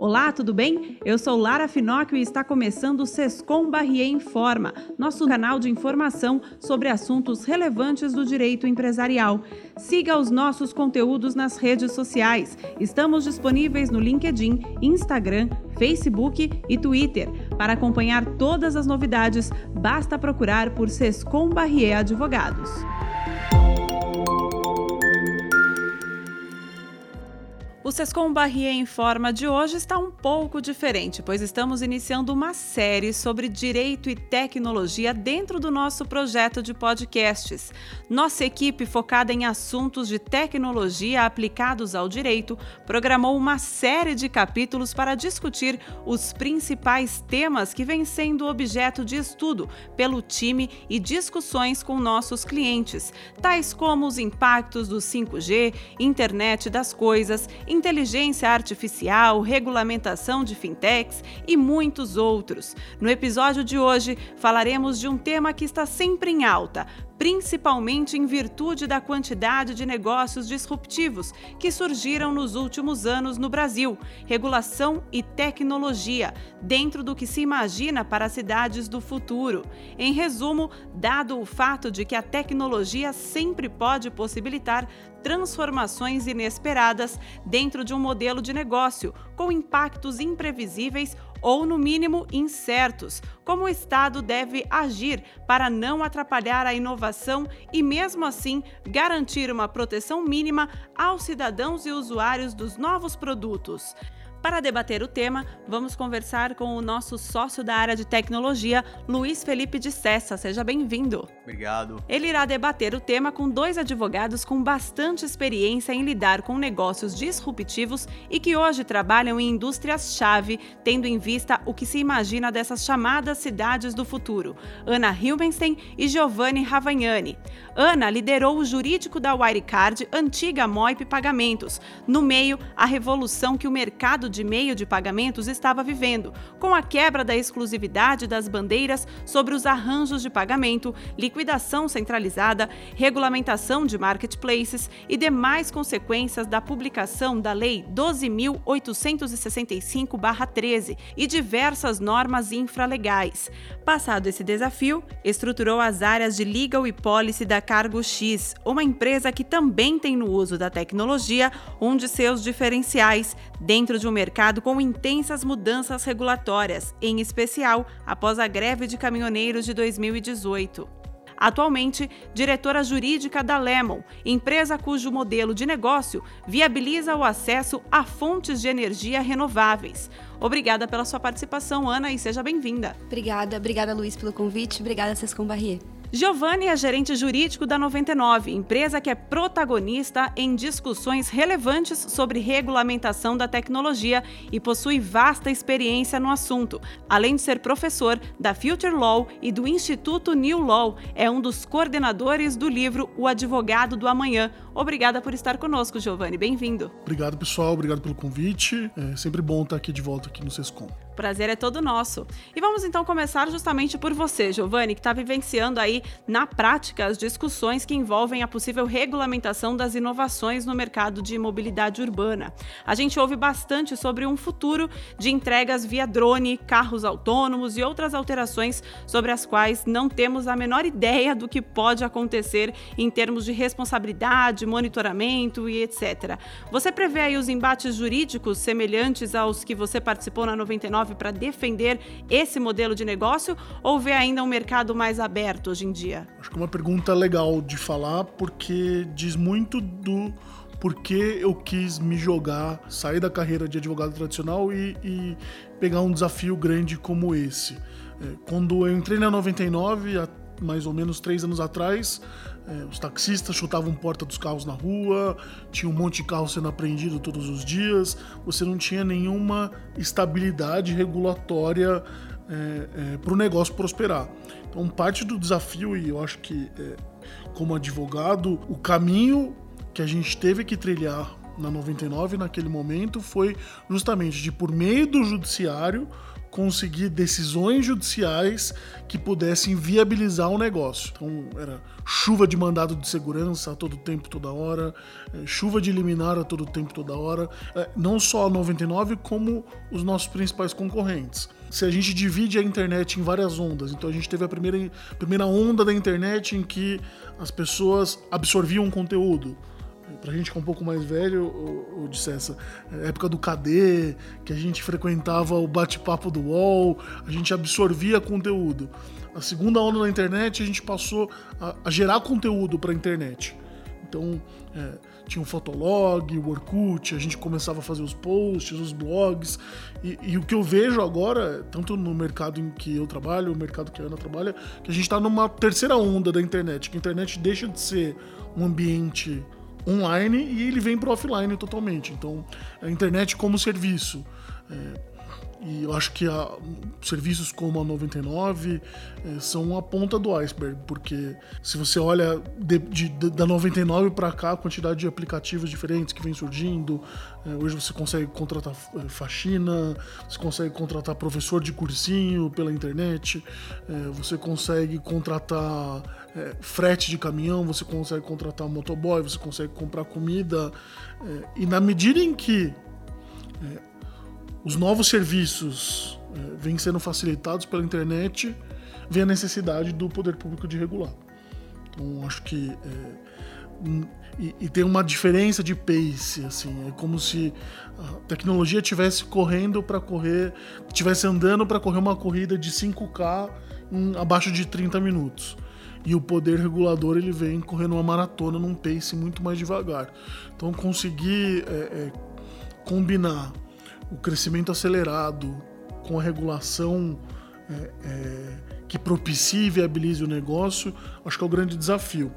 Olá, tudo bem? Eu sou Lara Finocchio e está começando o Sescom Barrier Informa, nosso canal de informação sobre assuntos relevantes do direito empresarial. Siga os nossos conteúdos nas redes sociais. Estamos disponíveis no LinkedIn, Instagram, Facebook e Twitter. Para acompanhar todas as novidades, basta procurar por Sescom Barrier Advogados. O Sescom Barrier em Forma de hoje está um pouco diferente, pois estamos iniciando uma série sobre direito e tecnologia dentro do nosso projeto de podcasts. Nossa equipe, focada em assuntos de tecnologia aplicados ao direito, programou uma série de capítulos para discutir os principais temas que vêm sendo objeto de estudo pelo time e discussões com nossos clientes, tais como os impactos do 5G, internet das coisas, inteligência artificial, regulamentação de fintechs e muitos outros. No episódio de hoje, falaremos de um tema que está sempre em alta, principalmente em virtude da quantidade de negócios disruptivos que surgiram nos últimos anos no Brasil, regulação e tecnologia, dentro do que se imagina para as cidades do futuro. Em resumo, dado o fato de que a tecnologia sempre pode possibilitar transformações inesperadas dentro de um modelo de negócio, com impactos imprevisíveis ou, no mínimo, incertos, como o Estado deve agir para não atrapalhar a inovação e, mesmo assim, garantir uma proteção mínima aos cidadãos e usuários dos novos produtos. Para debater o tema, vamos conversar com o nosso sócio da área de tecnologia, Luiz Felipe de Cessa. Seja bem-vindo. Obrigado. Ele irá debater o tema com dois advogados com bastante experiência em lidar com negócios disruptivos e que hoje trabalham em indústrias-chave, tendo em vista o que se imagina dessas chamadas cidades do futuro. Ana Hilbenstein e Giovanni Ravagnani. Ana liderou o jurídico da Wirecard, antiga Moip Pagamentos, no meio a revolução que o mercado de meio de pagamentos estava vivendo, com a quebra da exclusividade das bandeiras sobre os arranjos de pagamento, liquidação centralizada, regulamentação de marketplaces e demais consequências da publicação da Lei 12.865-13 e diversas normas infralegais. Passado esse desafio, estruturou as áreas de legal e policy da Cargo X, uma empresa que também tem no uso da tecnologia um de seus diferenciais dentro de um mercado com intensas mudanças regulatórias, em especial após a greve de caminhoneiros de 2018. Atualmente, diretora jurídica da Lemon, empresa cujo modelo de negócio viabiliza o acesso a fontes de energia renováveis. Obrigada pela sua participação, Ana, e seja bem-vinda. Obrigada, obrigada, Luiz, pelo convite. Obrigada, Sescom Barrier. Giovanni é gerente jurídico da 99, empresa que é protagonista em discussões relevantes sobre regulamentação da tecnologia e possui vasta experiência no assunto. Além de ser professor da Future Law e do Instituto New Law, é um dos coordenadores do livro O Advogado do Amanhã. Obrigada por estar conosco, Giovanni. Bem-vindo. Obrigado, pessoal. Obrigado pelo convite. É sempre bom estar aqui de volta aqui no Sescom. Prazer é todo nosso. E vamos então começar justamente por você, Giovanni, que está vivenciando aí na prática as discussões que envolvem a possível regulamentação das inovações no mercado de mobilidade urbana. A gente ouve bastante sobre um futuro de entregas via drone, carros autônomos e outras alterações sobre as quais não temos a menor ideia do que pode acontecer em termos de responsabilidade, monitoramento e etc. Você prevê aí os embates jurídicos semelhantes aos que você participou na 99 para defender esse modelo de negócio ou vê ainda um mercado mais aberto hoje em em dia? Acho que é uma pergunta legal de falar porque diz muito do porquê eu quis me jogar, sair da carreira de advogado tradicional e, e pegar um desafio grande como esse. É, quando eu entrei na 99, há mais ou menos três anos atrás, é, os taxistas chutavam porta dos carros na rua, tinha um monte de carro sendo apreendido todos os dias, você não tinha nenhuma estabilidade regulatória é, é, para o negócio prosperar. Então, parte do desafio, e eu acho que como advogado, o caminho que a gente teve que trilhar na 99 naquele momento foi justamente de por meio do judiciário conseguir decisões judiciais que pudessem viabilizar o negócio. Então, era chuva de mandado de segurança a todo tempo, toda hora, é, chuva de liminar a todo tempo, toda hora. É, não só a 99, como os nossos principais concorrentes. Se a gente divide a internet em várias ondas, então a gente teve a primeira, primeira onda da internet em que as pessoas absorviam conteúdo pra gente que é um pouco mais velho, o, o de Cessa, época do KD, que a gente frequentava o bate-papo do UOL, a gente absorvia conteúdo. A segunda onda na internet, a gente passou a, a gerar conteúdo para a internet. Então, é, tinha o Fotolog, o Orkut, a gente começava a fazer os posts, os blogs. E, e, o que eu vejo agora, tanto no mercado em que eu trabalho, o mercado que a Ana trabalha, que a gente está numa terceira onda da internet, que a internet deixa de ser um ambiente online e ele vem para offline totalmente. Então, a internet como serviço. É, e eu acho que a, serviços como a 99 é, são a ponta do iceberg, porque se você olha de, de, de, da 99 para cá, a quantidade de aplicativos diferentes que vem surgindo, é, hoje você consegue contratar é, faxina, você consegue contratar professor de cursinho pela internet, é, você consegue contratar é, frete de caminhão, você consegue contratar motoboy, você consegue comprar comida. É, e na medida em que é, os novos serviços é, vêm sendo facilitados pela internet, vem a necessidade do poder público de regular. Então, acho que. É, e, e, tem uma diferença de pace, assim, é como se a tecnologia estivesse correndo para correr, estivesse andando para correr uma corrida de 5K em abaixo de 30 minutos e o poder regulador ele vem correndo uma maratona num pace muito mais devagar. Então conseguir é, é, combinar o crescimento acelerado com a regulação é, é que propicie e viabilize o negócio, acho que é o grande desafio.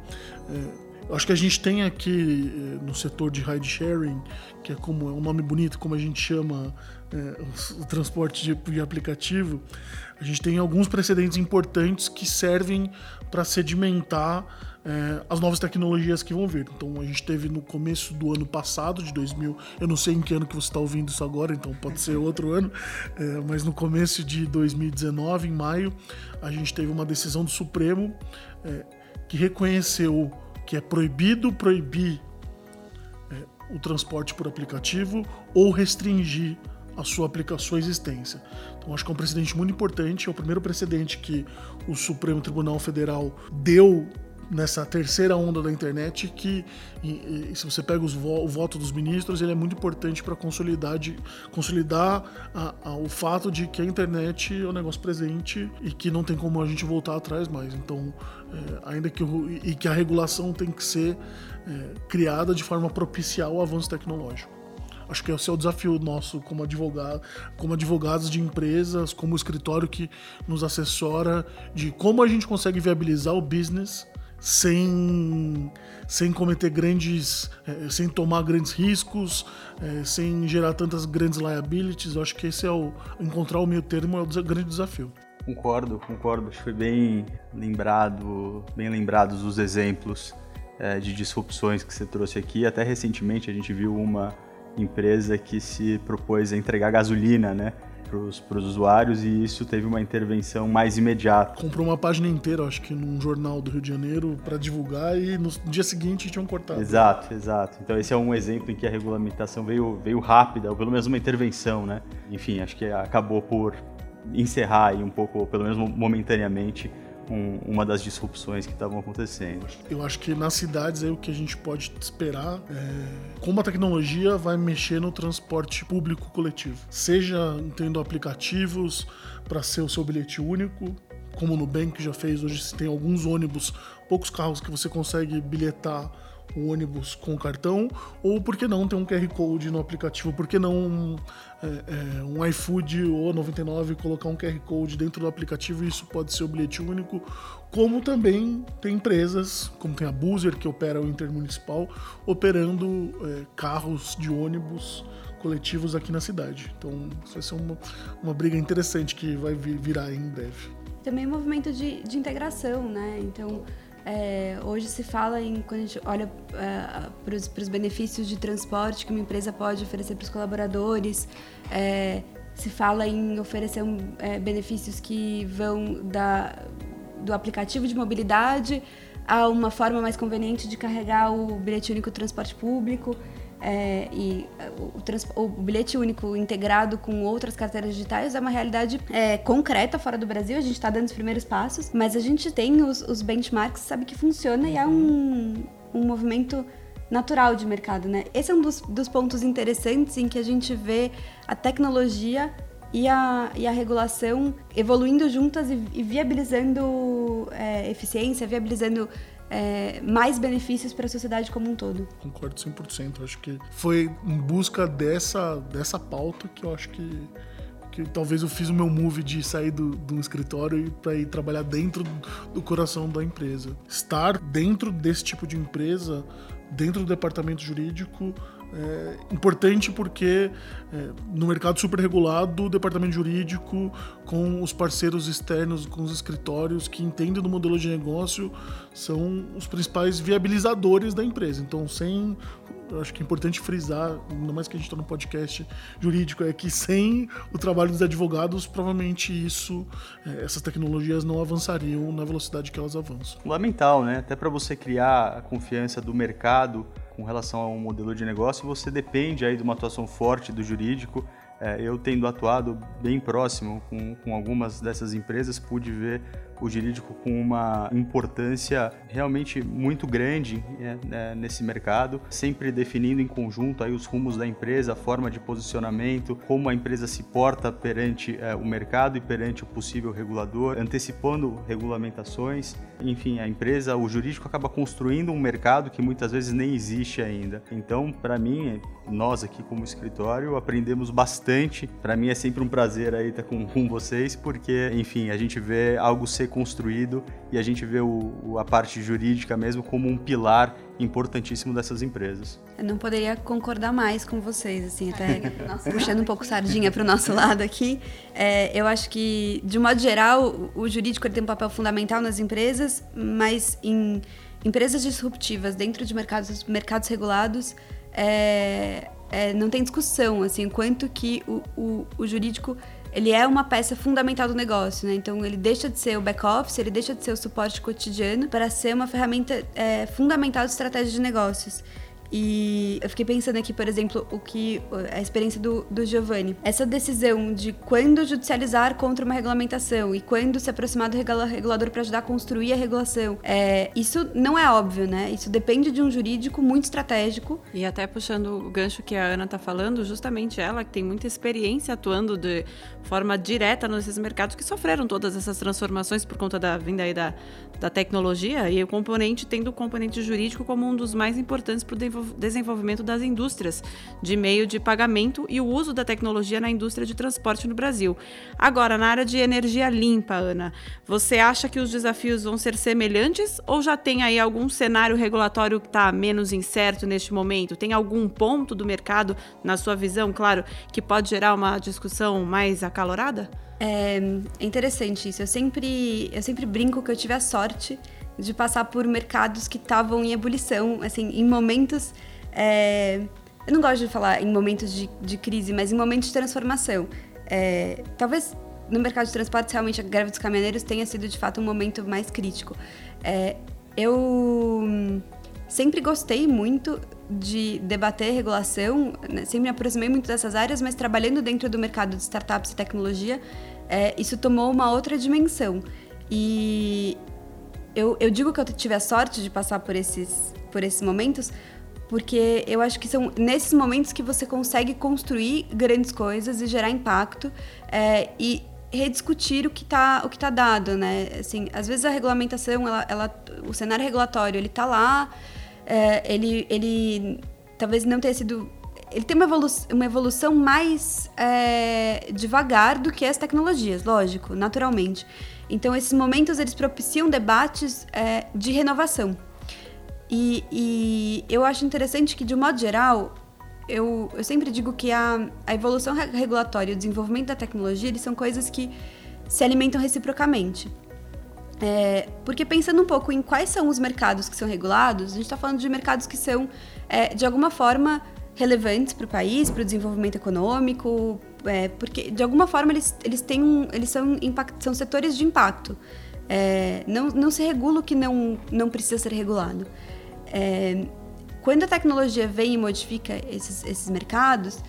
É, acho que a gente tem aqui é, no setor de ride sharing, que é como é um nome bonito, como a gente chama o, transporte de, de aplicativo, a gente tem alguns precedentes importantes que servem para sedimentar é, as novas tecnologias que vão vir. Então a gente teve no começo do ano passado, de 2000, eu não sei em que ano que você está ouvindo isso agora, então pode ser outro ano, é, mas no começo de 2019, em maio, a gente teve uma decisão do Supremo é, que reconheceu que é proibido proibir o transporte por aplicativo ou restringir a sua aplicação, sua existência. Então acho que é um precedente muito importante, é o primeiro precedente que o Supremo Tribunal Federal deu nessa terceira onda da internet que e, e, se você pega vo, o voto dos ministros ele é muito importante para consolidar de, consolidar a, a, o fato de que a internet é um negócio presente e que não tem como a gente voltar atrás mais então é, ainda que o, e que a regulação tem que ser é, criada de forma a propiciar o avanço tecnológico Acho que esse é o desafio nosso como advogado, como advogados de empresas, como escritório que nos assessora de como a gente consegue viabilizar o business sem, sem cometer grandes, é, sem tomar grandes riscos, é, sem gerar tantas grandes liabilities. Eu acho que esse é o encontrar o meio termo é o grande desafio. Concordo, concordo. Acho que foi bem lembrado, bem lembrados os exemplos de disrupções que você trouxe aqui. Até recentemente a gente viu uma empresa que se propôs a entregar gasolina, né? Para os usuários e isso teve uma intervenção mais imediata. Comprou uma página inteira, acho que num jornal do Rio de Janeiro, para divulgar e no dia seguinte tinham cortado. Exato, exato. Então esse é um exemplo em que a regulamentação veio, veio rápida, ou pelo menos uma intervenção, né? Enfim, acho que acabou por encerrar aí um pouco, pelo menos momentaneamente, um, uma das disrupções que estavam acontecendo. Eu acho que nas cidades aí o que a gente pode esperar é como a tecnologia vai mexer no transporte público coletivo. Seja tendo aplicativos para ser o seu bilhete único, como o Nubank já fez, hoje tem alguns ônibus, poucos carros que você consegue bilhetar o ônibus com cartão, ou por que não ter um QR Code no aplicativo, por que não é, é, um iFood ou 99 colocar um QR Code dentro do aplicativo e isso pode ser o bilhete único, como também tem empresas, como tem a Buser, que opera o intermunicipal, operando é, carros de ônibus coletivos aqui na cidade. Então, isso vai ser uma, uma briga interessante que vai virar em breve. Também um movimento de, de integração, né? Então, é, hoje se fala em, quando a gente olha é, para os benefícios de transporte que uma empresa pode oferecer para os colaboradores, é, se fala em oferecer é, benefícios que vão da, do aplicativo de mobilidade a uma forma mais conveniente de carregar o bilhete único do transporte público. É, e o, o, bilhete único integrado com outras carteiras digitais é uma realidade é, concreta fora do Brasil. A gente está dando os primeiros passos, mas a gente tem os, os benchmarks, sabe que funciona e é um, um movimento natural de mercado, né? Esse é um dos, dos pontos interessantes em que a gente vê a tecnologia e a, e a regulação evoluindo juntas e, e viabilizando é, eficiência, viabilizando é, mais benefícios para a sociedade como um todo. Concordo 100%. Acho que foi em busca dessa, dessa pauta que eu acho que, que talvez eu fiz o meu move de sair do, do escritório para ir trabalhar dentro do coração da empresa. Estar dentro desse tipo de empresa dentro do departamento jurídico é importante porque é, no mercado super regulado, o departamento jurídico, com os parceiros externos, com os escritórios que entendem do modelo de negócio, são os principais viabilizadores da empresa. Então, sem. Eu acho que é importante frisar, ainda mais que a gente está no podcast jurídico, é que sem o trabalho dos advogados, provavelmente isso, é, essas tecnologias não avançariam na velocidade que elas avançam. Fundamental, né? Até para você criar a confiança do mercado com relação a um modelo de negócio, você depende aí de uma atuação forte do jurídico. É, eu tendo atuado bem próximo com, com algumas dessas empresas, pude ver o jurídico com uma importância realmente muito grande né, né, nesse mercado, sempre definindo em conjunto aí os rumos da empresa, a forma de posicionamento, como a empresa se porta perante é, o mercado e perante o possível regulador, antecipando regulamentações. Enfim, a empresa, o jurídico acaba construindo um mercado que muitas vezes nem existe ainda. Então, para mim, nós aqui como escritório aprendemos bastante. Para mim é sempre um prazer aí estar com, com vocês, porque, enfim, a gente vê algo ser construído e a gente vê o, a parte jurídica mesmo como um pilar importantíssimo dessas empresas. Eu não poderia concordar mais com vocês, assim, até puxando um pouco sardinha para o nosso lado aqui. É, eu acho que, de um modo geral, o jurídico tem um papel fundamental nas empresas, mas em empresas disruptivas dentro de mercados, mercados regulados, é, é, não tem discussão, assim, quanto que o, o, o jurídico ele é uma peça fundamental do negócio, né? Então ele deixa de ser o back-office, ele deixa de ser o suporte cotidiano para ser uma ferramenta é, fundamental de estratégia de negócios. E eu fiquei pensando aqui, por exemplo, o que a experiência do, do Giovanni. Essa decisão de quando judicializar contra uma regulamentação e quando se aproximar do regulador para ajudar a construir a regulação. É, isso não é óbvio, né? Isso depende de um jurídico muito estratégico. E até puxando o gancho que a Ana está falando, justamente ela que tem muita experiência atuando de forma direta nesses mercados que sofreram todas essas transformações por conta da vinda aí da, da tecnologia e o componente tendo o componente jurídico como um dos mais importantes para o desenvolvimento das indústrias de meio de pagamento e o uso da tecnologia na indústria de transporte no Brasil. Agora, na área de energia limpa, Ana, você acha que os desafios vão ser semelhantes ou já tem aí algum cenário regulatório que está menos incerto neste momento? Tem algum ponto do mercado, na sua visão, claro, que pode gerar uma discussão mais acalorada? É, é interessante isso. Eu sempre, eu sempre brinco que eu tive a sorte de passar por mercados que estavam em ebulição, assim, em momentos. É, eu não gosto de falar em momentos de, de crise, mas em momentos de transformação. É, talvez no mercado de transportes, realmente, a greve dos caminhoneiros tenha sido de fato um momento mais crítico. É, eu sempre gostei muito de debater regulação, né? sempre me aproximei muito dessas áreas, mas trabalhando dentro do mercado de startups e tecnologia, isso tomou uma outra dimensão. E eu, eu digo que eu tive a sorte de passar por esses, por esses momentos, porque eu acho que são nesses momentos que você consegue construir grandes coisas e gerar impacto é, e rediscutir o que está o que tá dado, né? Assim, às vezes a regulamentação, ela, ela o cenário regulatório, ele está lá, é, ele, ele talvez não tenha sido ele tem uma, uma evolução mais é, devagar do que as tecnologias, lógico, naturalmente. Então, esses momentos eles propiciam debates é, de renovação. E, e, eu acho interessante que, de um modo geral, eu, eu sempre digo que a, a evolução regulatória e o desenvolvimento da tecnologia eles são coisas que se alimentam reciprocamente. É, porque pensando um pouco em quais são os mercados que são regulados, a gente está falando de mercados que são, é, de alguma forma, relevantes para o país, para o desenvolvimento econômico, É, porque, de alguma forma, eles, eles, têm um, eles são, impact, são setores de impacto. É, não, não se regula o que não, não precisa ser regulado. É, quando a tecnologia vem e modifica esses, esses mercados,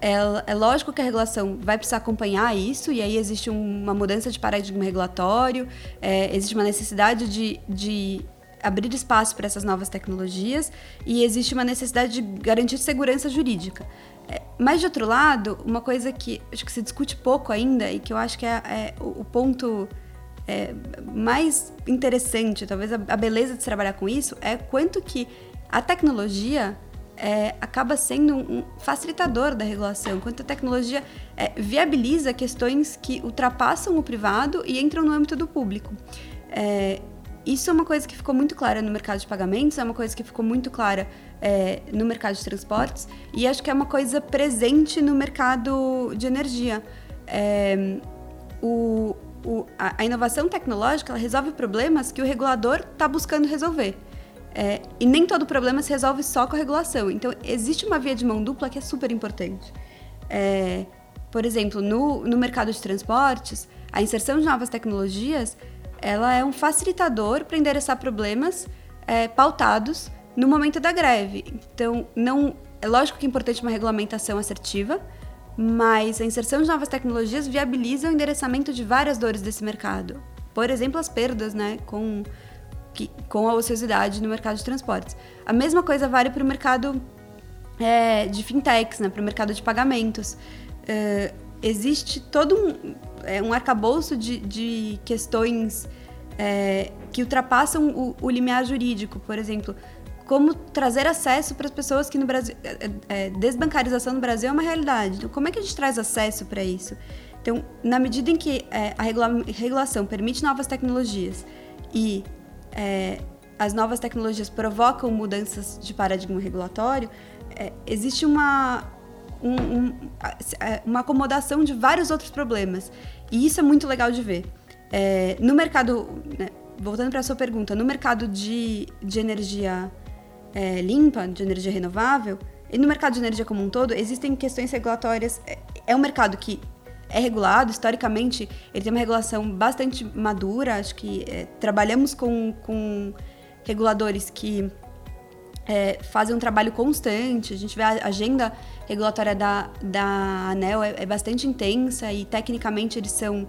é, é, lógico que a regulação vai precisar acompanhar isso, e aí existe uma mudança de paradigma regulatório, é, existe uma necessidade de, de abrir espaço para essas novas tecnologias, e existe uma necessidade de garantir segurança jurídica. É, mas, de outro lado, uma coisa que acho que se discute pouco ainda, e que eu acho que é, é o, ponto é, mais interessante, talvez a, a beleza de se trabalhar com isso, é quanto que a tecnologia é, acaba sendo um facilitador da regulação, quanto a tecnologia é, viabiliza questões que ultrapassam o privado e entram no âmbito do público. Isso é uma coisa que ficou muito clara no mercado de pagamentos, é uma coisa que ficou muito clara é, no mercado de transportes e acho que é uma coisa presente no mercado de energia. É, o, o, a, a, inovação tecnológica resolve problemas que o regulador está buscando resolver. É, e nem todo problema se resolve só com a regulação. Então, existe uma via de mão dupla que é super importante. É, por exemplo, no, no mercado de transportes, a inserção de novas tecnologias ela é um facilitador para endereçar problemas é, pautados no momento da greve. Então, não é lógico que é importante uma regulamentação assertiva, mas a inserção de novas tecnologias viabiliza o endereçamento de várias dores desse mercado. Por exemplo, as perdas né, com que, com a ociosidade no mercado de transportes. A mesma coisa vale para o mercado é, de fintechs, né, para o mercado de pagamentos. É, existe todo um, é, um arcabouço de, de questões é, que ultrapassam o, o limiar jurídico, por exemplo, como trazer acesso para as pessoas que no Brasil. É, é, desbancarização no Brasil é uma realidade. Então, como é que a gente traz acesso para isso? Então, na medida em que é, a regula regulação permite novas tecnologias e é, as novas tecnologias provocam mudanças de paradigma regulatório, é, existe uma, um, um, é, uma acomodação de vários outros problemas. E isso é muito legal de ver. É, no mercado, né, voltando para a sua pergunta, no mercado de, de energia é, limpa, de energia renovável, e no mercado de energia como um todo, existem questões regulatórias. É, é um mercado que é regulado, historicamente, ele tem uma regulação bastante madura. Acho que é, trabalhamos com, com reguladores que é, fazem um trabalho constante. A gente vê a agenda regulatória da, da ANEL é, é bastante intensa e, tecnicamente, eles são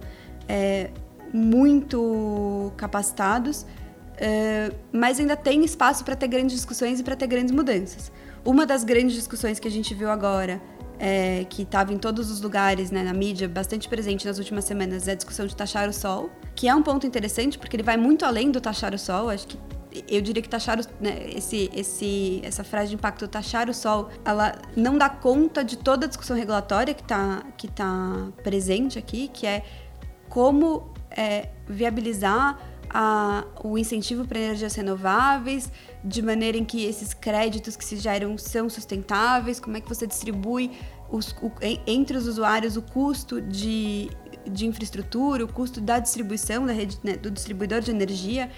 é, muito capacitados. É, mas ainda tem espaço para ter grandes discussões e para ter grandes mudanças. Uma das grandes discussões que a gente viu agora é, que estava em todos os lugares, né, na mídia, bastante presente nas últimas semanas, é a discussão de taxar o sol, que é um ponto interessante porque ele vai muito além do taxar o sol. Acho que eu diria que taxar o, né, esse, esse, essa frase de impacto taxar o sol, ela não dá conta de toda a discussão regulatória que está que tá presente aqui, que é como é, viabilizar a, o incentivo para energias renováveis, de maneira em que esses créditos que se geram são sustentáveis, como é que você distribui os, o, entre os usuários o custo de, de infraestrutura, o custo da distribuição da rede, né, do distribuidor de energia.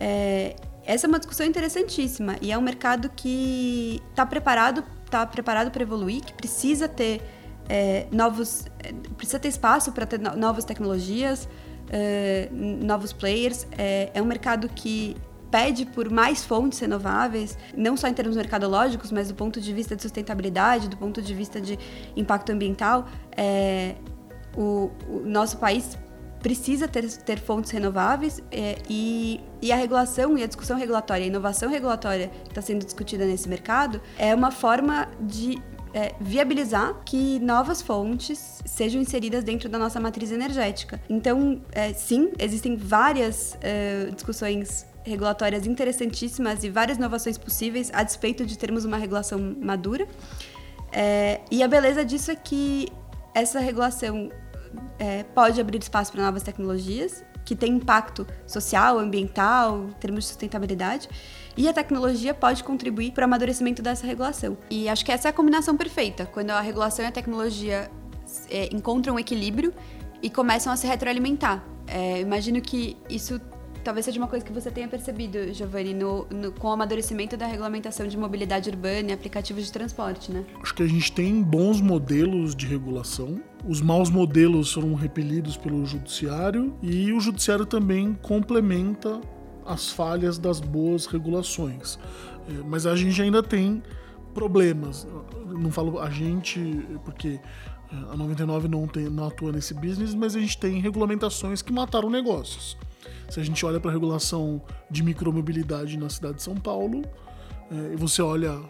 É, essa é uma discussão interessantíssima e é um mercado que está preparado está preparado para evoluir, que precisa ter é, novos é, precisa ter espaço para ter no, novas tecnologias, é, novos players. É, é um mercado que pede por mais fontes renováveis, não só em termos mercadológicos, mas do ponto de vista de sustentabilidade, do ponto de vista de impacto ambiental. É, o, o, nosso país precisa ter, ter fontes renováveis é, e, e, a regulação e a discussão regulatória, a inovação regulatória que está sendo discutida nesse mercado é uma forma de é, viabilizar que novas fontes sejam inseridas dentro da nossa matriz energética. Então, é, sim, existem várias é, discussões regulatórias interessantíssimas e várias inovações possíveis a despeito de termos uma regulação madura. É, e a beleza disso é que essa regulação é, pode abrir espaço para novas tecnologias que têm impacto social, ambiental, em termos de sustentabilidade. E a tecnologia pode contribuir para o amadurecimento dessa regulação. E acho que essa é a combinação perfeita, quando a regulação e a tecnologia é, encontram um equilíbrio e começam a se retroalimentar. É, imagino que isso talvez seja uma coisa que você tenha percebido, Giovanni, no, no, com o amadurecimento da regulamentação de mobilidade urbana e aplicativos de transporte, né? Acho que a gente tem bons modelos de regulação. Os maus modelos foram repelidos pelo judiciário e o judiciário também complementa as falhas das boas regulações. É, mas a gente ainda tem problemas. Não falo a gente, porque a 99 não, tem, não atua nesse business, mas a gente tem regulamentações que mataram negócios. Se a gente olha para a regulação de micromobilidade na cidade de São Paulo, é, e você olha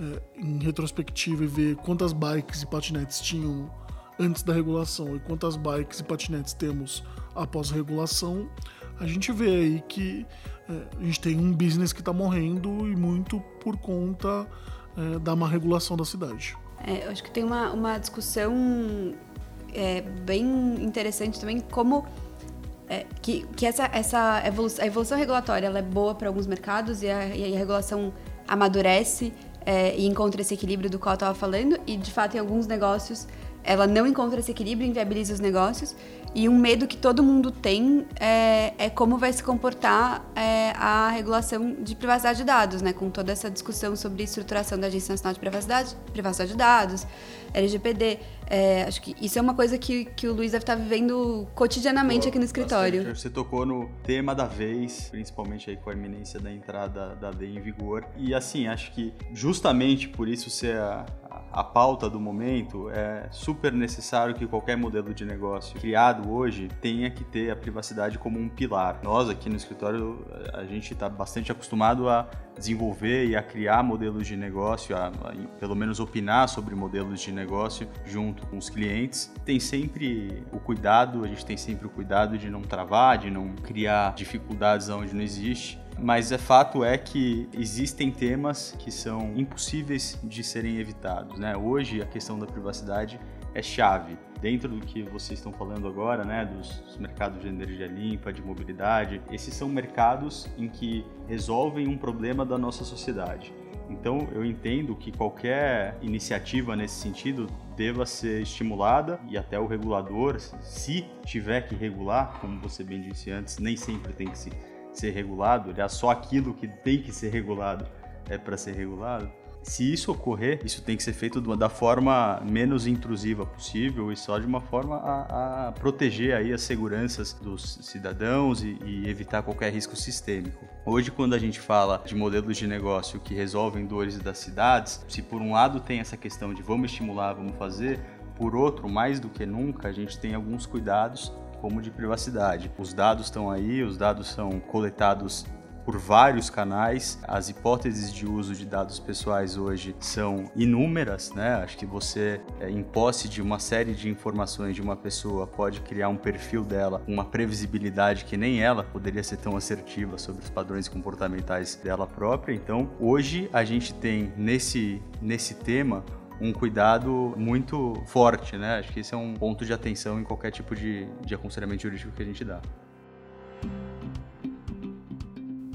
é, em retrospectiva e vê quantas bikes e patinetes tinham antes da regulação e quantas bikes e patinetes temos após a regulação, a gente vê aí que é, a gente tem um business que está morrendo e muito por conta é, da má regulação da cidade. É, acho que tem uma, uma discussão é, bem interessante também como é, que, que essa, essa evolução, a evolução regulatória ela é boa para alguns mercados e a, e a regulação amadurece é, e encontra esse equilíbrio do qual eu estava falando e de fato em alguns negócios ela não encontra esse equilíbrio, inviabiliza os negócios. E um medo que todo mundo tem é, é como vai se comportar é, a regulação de privacidade de dados, né? Com toda essa discussão sobre estruturação da Agência Nacional de Privacidade, privacidade de dados, LGPD. É, acho que isso é uma coisa que, que o Luiz deve estar vivendo cotidianamente Pô, aqui no escritório. Bastante. Você tocou no tema da vez, principalmente aí com a iminência da entrada da lei em vigor. E assim, acho que justamente por isso ser a, a pauta do momento, é super necessário que qualquer modelo de negócio criado hoje tenha que ter a privacidade como um pilar. Nós aqui no escritório, a gente está bastante acostumado a desenvolver e a criar modelos de negócio, a, a, pelo menos opinar sobre modelos de negócio junto com os clientes. Tem sempre o cuidado, a gente tem sempre o cuidado de não travar, de não criar dificuldades onde não existe mas é fato é que existem temas que são impossíveis de serem evitados. Né? Hoje a questão da privacidade é chave. Dentro do que vocês estão falando agora, né, dos mercados de energia limpa, de mobilidade, esses são mercados em que resolvem um problema da nossa sociedade. Então, eu entendo que qualquer iniciativa nesse sentido deva ser estimulada e até o regulador, se tiver que regular, como você bem disse antes, nem sempre tem que se ser regulado, aliás, só aquilo que tem que ser regulado é para ser regulado. Se isso ocorrer, isso tem que ser feito da forma menos intrusiva possível e só de uma forma a, a proteger aí as seguranças dos cidadãos e, e, evitar qualquer risco sistêmico. Hoje, quando a gente fala de modelos de negócio que resolvem dores das cidades, se por um lado tem essa questão de vamos estimular, vamos fazer, por outro, mais do que nunca, a gente tem alguns cuidados como de privacidade. Os dados estão aí, os dados são coletados por vários canais. As hipóteses de uso de dados pessoais hoje são inúmeras, né? Acho que você, é, em posse de uma série de informações de uma pessoa, pode criar um perfil dela, uma previsibilidade que nem ela poderia ser tão assertiva sobre os padrões comportamentais dela própria. Então, hoje a gente tem nesse nesse tema um cuidado muito forte, né? Acho que esse é um ponto de atenção em qualquer tipo de, de aconselhamento jurídico que a gente dá.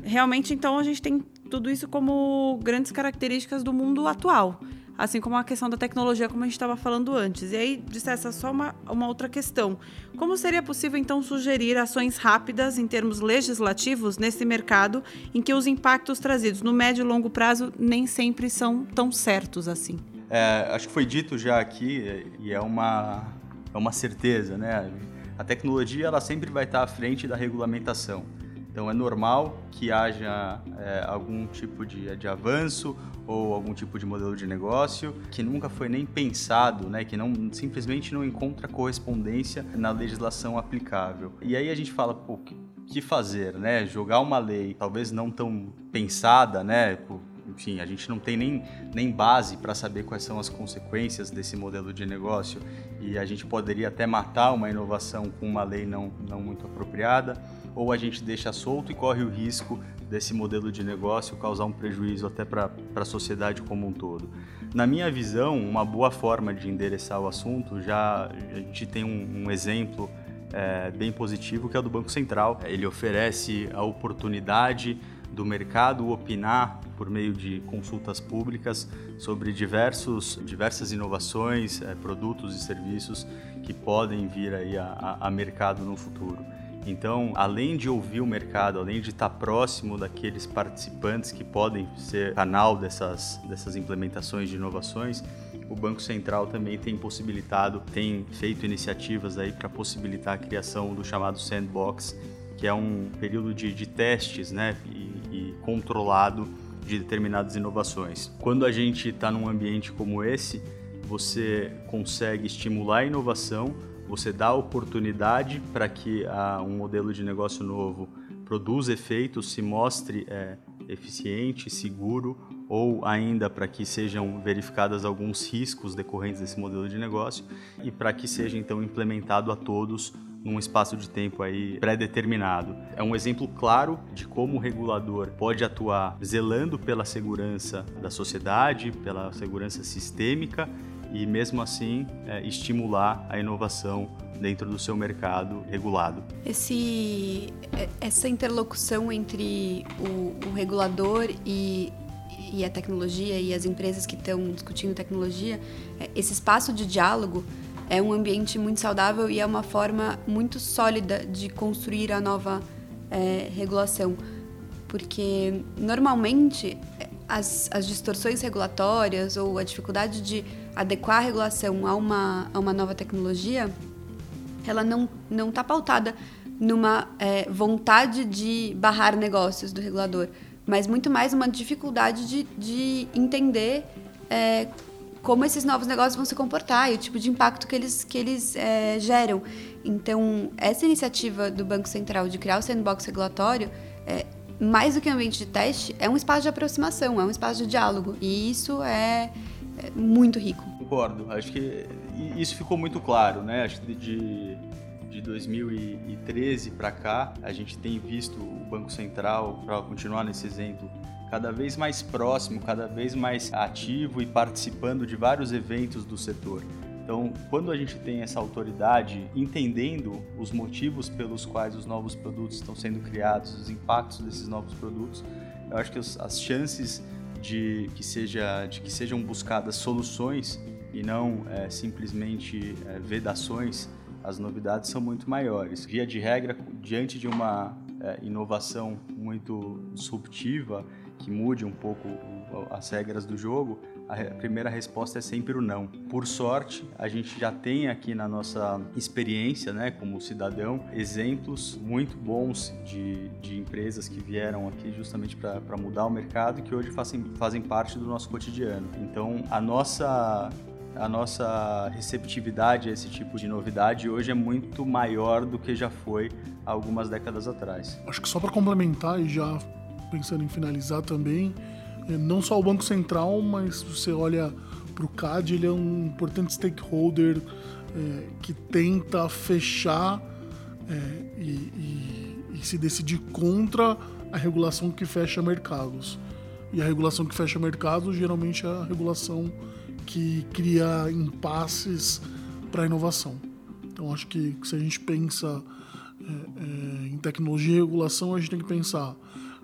Realmente, então, a gente tem tudo isso como grandes características do mundo atual assim como a questão da tecnologia, como a gente estava falando antes. E aí, dissesse só uma, uma outra questão. Como seria possível, então, sugerir ações rápidas em termos legislativos nesse mercado em que os impactos trazidos no médio e longo prazo nem sempre são tão certos assim? É, acho que foi dito já aqui e é uma, é uma certeza, né? A tecnologia ela sempre vai estar à frente da regulamentação. Então é normal que haja é, algum tipo de, de avanço ou algum tipo de modelo de negócio que nunca foi nem pensado, né, que não simplesmente não encontra correspondência na legislação aplicável. E aí a gente fala, pô, que, que fazer, né? Jogar uma lei talvez não tão pensada, né, enfim, a gente não tem nem, nem base para saber quais são as consequências desse modelo de negócio e a gente poderia até matar uma inovação com uma lei não, não muito apropriada, ou a gente deixa solto e corre o risco desse modelo de negócio causar um prejuízo até para a sociedade como um todo. Na minha visão, uma boa forma de endereçar o assunto, já a gente tem um, um exemplo é, bem positivo que é o do Banco Central. Ele oferece a oportunidade do mercado opinar por meio de consultas públicas sobre diversos, diversas inovações, é, produtos e serviços que podem vir aí a, a, mercado no futuro. Então, além de ouvir o mercado, além de estar próximo daqueles participantes que podem ser canal dessas, dessas implementações de inovações, o Banco Central também tem possibilitado, tem feito iniciativas aí para possibilitar a criação do chamado sandbox, que é um período de, de testes né, e, controlado de determinadas inovações. Quando a gente está num ambiente como esse, você consegue estimular a inovação, você dá oportunidade para que ah, um modelo de negócio novo produza efeitos, se mostre é, eficiente, seguro, ou ainda para que sejam verificados alguns riscos decorrentes desse modelo de negócio e para que seja então implementado a todos num espaço de tempo aí pré-determinado. É um exemplo claro de como o regulador pode atuar zelando pela segurança da sociedade, pela segurança sistêmica e mesmo assim é, estimular a inovação dentro do seu mercado regulado. Esse, é, essa interlocução entre o, o regulador e, e a tecnologia e as empresas que estão discutindo tecnologia, é, esse espaço de diálogo é um ambiente muito saudável e é uma forma muito sólida de construir a nova é, regulação. Porque normalmente as, as distorções regulatórias ou a dificuldade de adequar a regulação a uma, a uma nova tecnologia, ela não está pautada numa é, vontade de barrar negócios do regulador, mas muito mais uma dificuldade de, de entender é, como esses novos negócios vão se comportar e o tipo de impacto que eles, que eles é, geram. Então, essa iniciativa do Banco Central de criar o sandbox regulatório, é, mais do que um ambiente de teste, é um espaço de aproximação, é um espaço de diálogo. E isso é, é muito rico. Concordo. Acho que isso ficou muito claro, né? Acho que de, de 2013 para cá, a gente tem visto o Banco Central, para continuar nesse exemplo, cada vez mais próximo, cada vez mais ativo e participando de vários eventos do setor. Então, quando a gente tem essa autoridade, entendendo os motivos pelos quais os novos produtos estão sendo criados, os impactos desses novos produtos, eu acho que as chances de que, seja, de que sejam buscadas soluções e não é, simplesmente é, vedações, as novidades são muito maiores. Via de regra, diante de uma é, inovação muito disruptiva, que mude um pouco as regras do jogo, a primeira resposta é sempre o não. Por sorte, a gente já tem aqui na nossa experiência, né, como cidadão, exemplos muito bons de, de empresas que vieram aqui justamente para mudar o mercado que hoje fazem, fazem parte do nosso cotidiano. Então, a nossa a nossa receptividade a esse tipo de novidade hoje é muito maior do que já foi há algumas décadas atrás. Acho que só para complementar e já pensando em finalizar também, é, não só o Banco Central, mas você olha para o CAD, ele é um importante stakeholder é, que tenta fechar é, e, e, e, se decidir contra a regulação que fecha mercados. E a regulação que fecha mercados geralmente é a regulação que cria impasses para a inovação. Então acho que se a gente pensa é, é, em tecnologia e regulação, a gente tem que pensar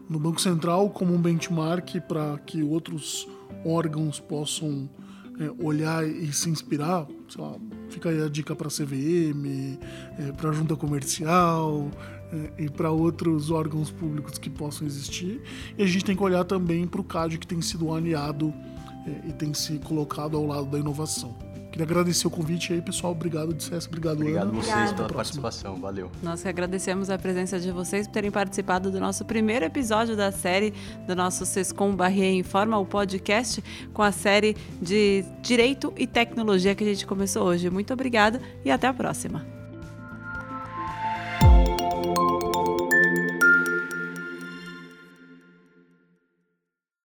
no Banco Central como um benchmark para que outros órgãos possam é, olhar e se inspirar. Lá, fica aí a dica para a CVM, é, para a Junta Comercial é, e para outros órgãos públicos que possam existir. E a gente tem que olhar também para o CAD que tem sido aliado é, e tem se colocado ao lado da inovação. Queria agradecer o convite aí, pessoal. Obrigado, Dissesse. Obrigado, Obrigado Ana. vocês pela participação. Valeu. Nós agradecemos a presença de vocês por terem participado do nosso primeiro episódio da série do nosso Sescom Barrier Informa, o podcast com a série de Direito e Tecnologia que a gente começou hoje. Muito obrigada e até a próxima.